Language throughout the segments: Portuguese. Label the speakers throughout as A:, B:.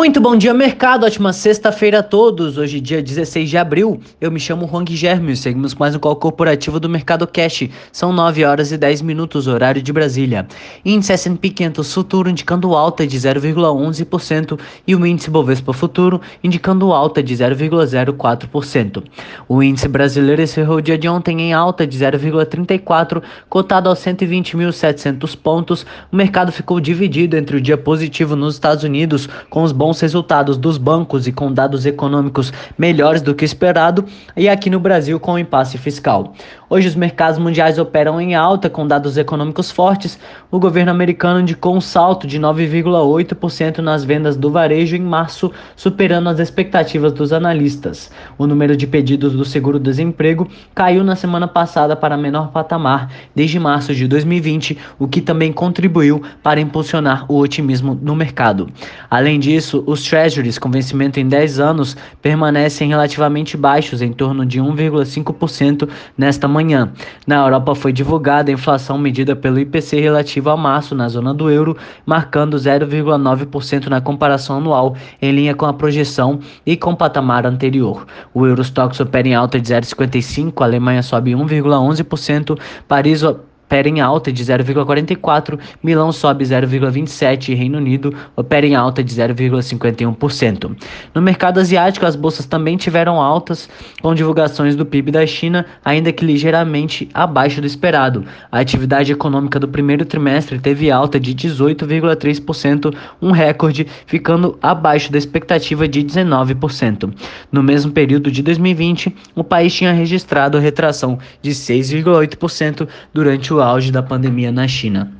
A: Muito bom dia, mercado. Ótima sexta-feira a todos. Hoje, dia 16 de abril. Eu me chamo Juan Germio. Seguimos com mais um call corporativo do Mercado Cash. São 9 horas e 10 minutos, horário de Brasília. Índice S&P 500 futuro indicando alta de 0,11% e o índice Bovespa futuro indicando alta de 0,04%. O índice brasileiro encerrou o dia de ontem em alta de 0,34, cotado aos 120.700 pontos. O mercado ficou dividido entre o dia positivo nos Estados Unidos, com os bons resultados dos bancos e com dados econômicos melhores do que esperado, e aqui no Brasil com o impasse fiscal. Hoje os mercados mundiais operam em alta com dados econômicos fortes. O governo americano indicou um salto de 9,8% nas vendas do varejo em março, superando as expectativas dos analistas. O número de pedidos do seguro-desemprego caiu na semana passada para menor patamar desde março de 2020, o que também contribuiu para impulsionar o otimismo no mercado. Além disso, os treasuries com vencimento em 10 anos permanecem relativamente baixos, em torno de 1,5% nesta manhã. Na Europa foi divulgada a inflação medida pelo IPC relativa a março na zona do euro, marcando 0,9% na comparação anual, em linha com a projeção e com o patamar anterior. O Eurostox opera em alta de 0,55, a Alemanha sobe 1,11%, Paris opera em alta de 0,44%, Milão sobe 0,27% e Reino Unido opera em alta de 0,51%. No mercado asiático, as bolsas também tiveram altas, com divulgações do PIB da China, ainda que ligeiramente abaixo do esperado. A atividade econômica do primeiro trimestre teve alta de 18,3%, um recorde, ficando abaixo da expectativa de 19%. No mesmo período de 2020, o país tinha registrado retração de 6,8% durante o auge da pandemia na China.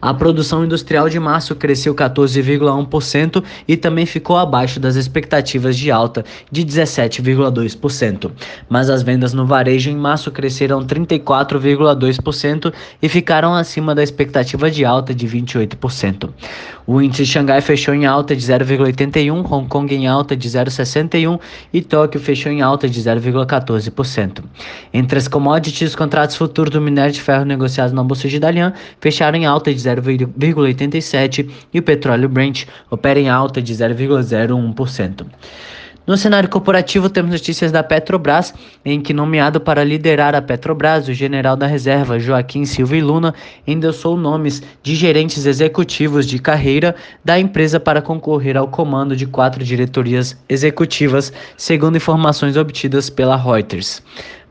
A: A produção industrial de março cresceu 14,1% e também ficou abaixo das expectativas de alta de 17,2%. Mas as vendas no varejo em março cresceram 34,2% e ficaram acima da expectativa de alta de 28%. O índice de Xangai fechou em alta de 0,81, Hong Kong em alta de 0,61 e Tóquio fechou em alta de 0,14%. Entre as commodities, os contratos futuros do minério de ferro negociados na Bolsa de Dalian fecharam em alta de 0,87 e o petróleo Brent opera em alta de 0,01%. No cenário corporativo, temos notícias da Petrobras, em que, nomeado para liderar a Petrobras, o general da reserva Joaquim Silva e Luna endossou nomes de gerentes executivos de carreira da empresa para concorrer ao comando de quatro diretorias executivas, segundo informações obtidas pela Reuters.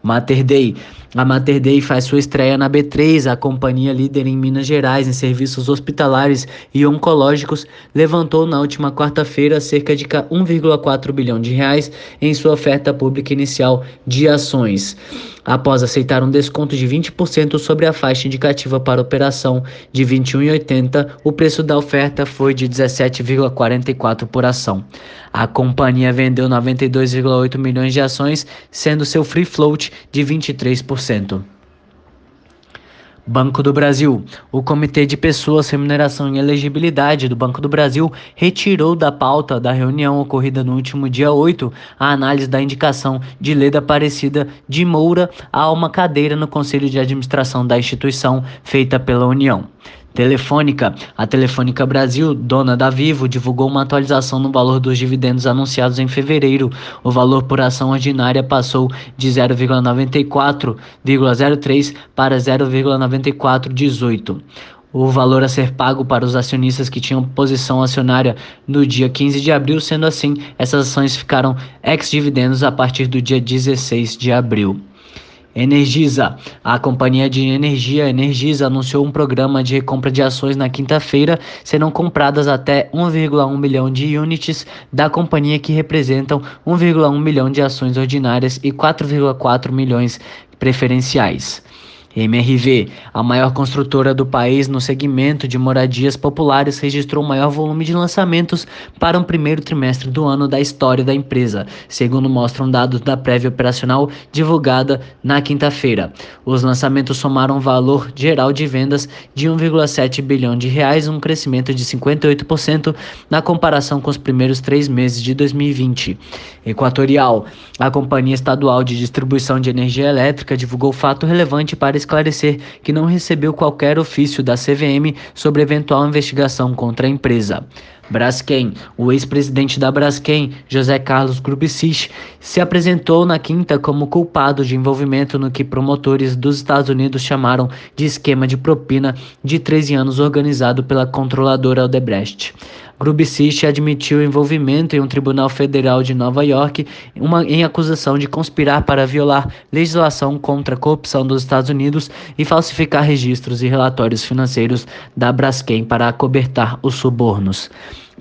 A: Mater Dei. A Mater Dei faz sua estreia na B3, a companhia líder em Minas Gerais em serviços hospitalares e oncológicos, levantou na última quarta-feira cerca de 1,4 bilhão de reais em sua oferta pública inicial de ações. Após aceitar um desconto de 20% sobre a faixa indicativa para operação de R$ 21,80, o preço da oferta foi de 17,44 por ação. A companhia vendeu 92,8 milhões de ações, sendo seu free float de 23%. Banco do Brasil. O Comitê de Pessoas, Remuneração e Elegibilidade do Banco do Brasil retirou da pauta da reunião ocorrida no último dia 8 a análise da indicação de Leda Aparecida de Moura a uma cadeira no Conselho de Administração da instituição feita pela União. Telefônica. A Telefônica Brasil, dona da Vivo, divulgou uma atualização no valor dos dividendos anunciados em fevereiro. O valor por ação ordinária passou de 0,94,03 para 0,9418 o valor a ser pago para os acionistas que tinham posição acionária no dia 15 de abril, sendo assim, essas ações ficaram ex-dividendos a partir do dia 16 de abril. Energisa. A companhia de energia Energisa anunciou um programa de recompra de ações na quinta-feira. Serão compradas até 1,1 milhão de units da companhia que representam 1,1 milhão de ações ordinárias e 4,4 milhões preferenciais. MRV, a maior construtora do país no segmento de moradias populares, registrou o maior volume de lançamentos para um primeiro trimestre do ano da história da empresa, segundo mostram dados da prévia operacional divulgada na quinta-feira. Os lançamentos somaram valor geral de vendas de 1,7 bilhão de reais, um crescimento de 58% na comparação com os primeiros três meses de 2020. Equatorial, a companhia estadual de distribuição de energia elétrica divulgou fato relevante para esclarecer que não recebeu qualquer ofício da CVM sobre eventual investigação contra a empresa. Braskem. O ex-presidente da Braskem, José Carlos Grubicic, se apresentou na quinta como culpado de envolvimento no que promotores dos Estados Unidos chamaram de esquema de propina de 13 anos organizado pela controladora Odebrecht. Grubicic admitiu envolvimento em um tribunal federal de Nova York uma, em acusação de conspirar para violar legislação contra a corrupção dos Estados Unidos e falsificar registros e relatórios financeiros da Braskem para acobertar os subornos.